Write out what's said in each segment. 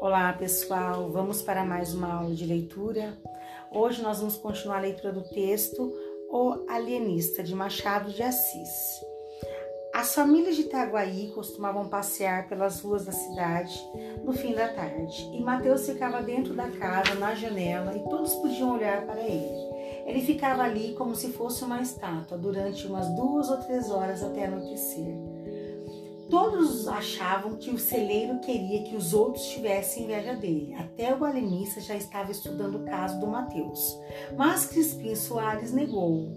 Olá pessoal, vamos para mais uma aula de leitura. Hoje nós vamos continuar a leitura do texto O Alienista de Machado de Assis. As famílias de Itaguaí costumavam passear pelas ruas da cidade no fim da tarde e Mateus ficava dentro da casa, na janela, e todos podiam olhar para ele. Ele ficava ali como se fosse uma estátua durante umas duas ou três horas até anoitecer. Todos achavam que o celeiro queria que os outros tivessem inveja dele. Até o alemista já estava estudando o caso do Mateus. Mas Crispim Soares negou.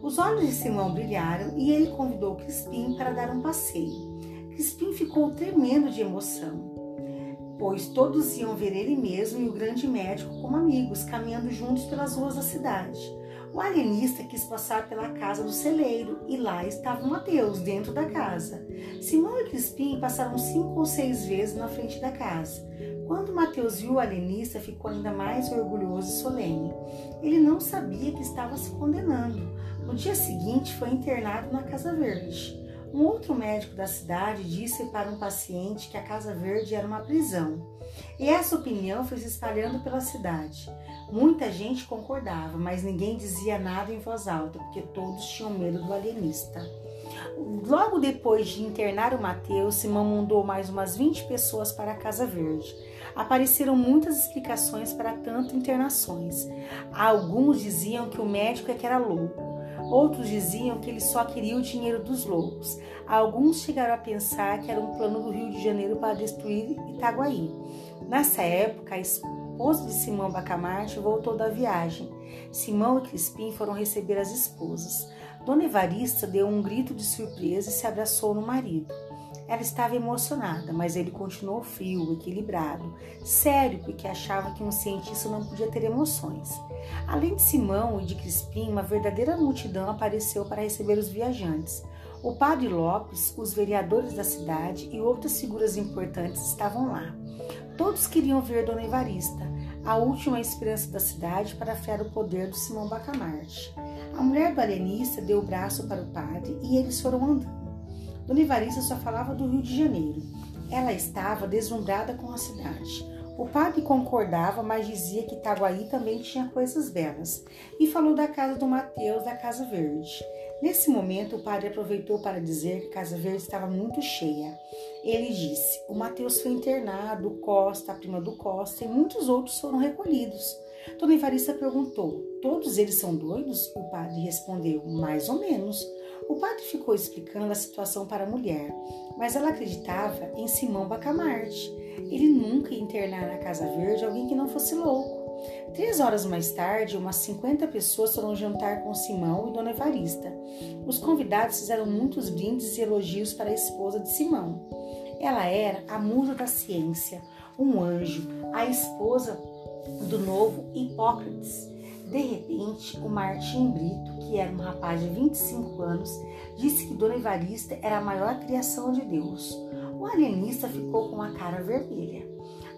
Os olhos de Simão brilharam e ele convidou Crispim para dar um passeio. Crispim ficou tremendo de emoção, pois todos iam ver ele mesmo e o grande médico como amigos, caminhando juntos pelas ruas da cidade. O alienista quis passar pela casa do celeiro e lá estava Mateus dentro da casa. Simão e Crispim passaram cinco ou seis vezes na frente da casa. Quando Mateus viu o alienista, ficou ainda mais orgulhoso e solene. Ele não sabia que estava se condenando. No dia seguinte, foi internado na Casa Verde. Um outro médico da cidade disse para um paciente que a Casa Verde era uma prisão. E essa opinião foi se espalhando pela cidade. Muita gente concordava, mas ninguém dizia nada em voz alta, porque todos tinham medo do alienista. Logo depois de internar o Mateus, Simão mandou mais umas 20 pessoas para a Casa Verde. Apareceram muitas explicações para tanto internações. Alguns diziam que o médico é que era louco. Outros diziam que ele só queria o dinheiro dos loucos. Alguns chegaram a pensar que era um plano do Rio de Janeiro para destruir Itaguaí. Nessa época, a esposa de Simão Bacamarte voltou da viagem. Simão e Crispim foram receber as esposas. Dona Evarista deu um grito de surpresa e se abraçou no marido. Ela estava emocionada, mas ele continuou frio, equilibrado, sério, porque achava que um cientista não podia ter emoções. Além de Simão e de Crispim, uma verdadeira multidão apareceu para receber os viajantes. O padre Lopes, os vereadores da cidade e outras figuras importantes estavam lá. Todos queriam ver Dona Evarista, a última esperança da cidade para afiar o poder do Simão Bacamarte. A mulher do alienista deu o braço para o padre e eles foram andando. Dona Evarista só falava do Rio de Janeiro. Ela estava deslumbrada com a cidade. O padre concordava, mas dizia que Itaguaí também tinha coisas belas. E falou da casa do Mateus, da Casa Verde. Nesse momento, o padre aproveitou para dizer que Casa Verde estava muito cheia. Ele disse: O Mateus foi internado, Costa, a prima do Costa e muitos outros foram recolhidos. Dona Evarista perguntou: Todos eles são doidos? O padre respondeu: Mais ou menos. O padre ficou explicando a situação para a mulher, mas ela acreditava em Simão Bacamarte. Ele nunca ia internar na Casa Verde alguém que não fosse louco. Três horas mais tarde, umas 50 pessoas foram jantar com Simão e Dona Evarista. Os convidados fizeram muitos brindes e elogios para a esposa de Simão. Ela era a musa da ciência, um anjo, a esposa do novo Hipócrates. De repente, o Martim Brito, que era um rapaz de 25 anos, disse que Dona Evarista era a maior criação de Deus. O alienista ficou com a cara vermelha.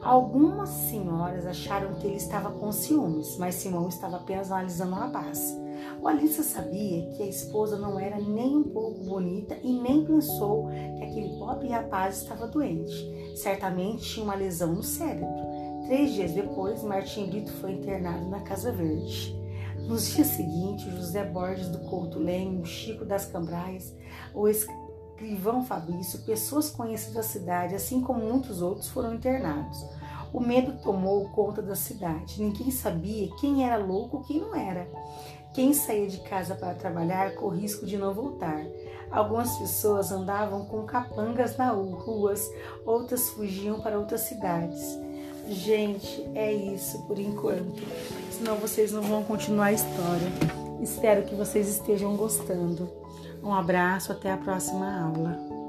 Algumas senhoras acharam que ele estava com ciúmes, mas Simão estava apenas analisando o rapaz. O Alissa sabia que a esposa não era nem um pouco bonita e nem pensou que aquele pobre rapaz estava doente. Certamente tinha uma lesão no cérebro. Três dias depois, Martim Brito foi internado na Casa Verde. Nos dias seguintes, José Borges do Couto Leme, Chico das Cambraias, o Escrivão Fabrício, pessoas conhecidas da cidade, assim como muitos outros, foram internados. O medo tomou conta da cidade. Ninguém sabia quem era louco e quem não era. Quem saía de casa para trabalhar corria risco de não voltar. Algumas pessoas andavam com capangas nas ruas, outras fugiam para outras cidades. Gente, é isso por enquanto. Senão vocês não vão continuar a história. Espero que vocês estejam gostando. Um abraço, até a próxima aula.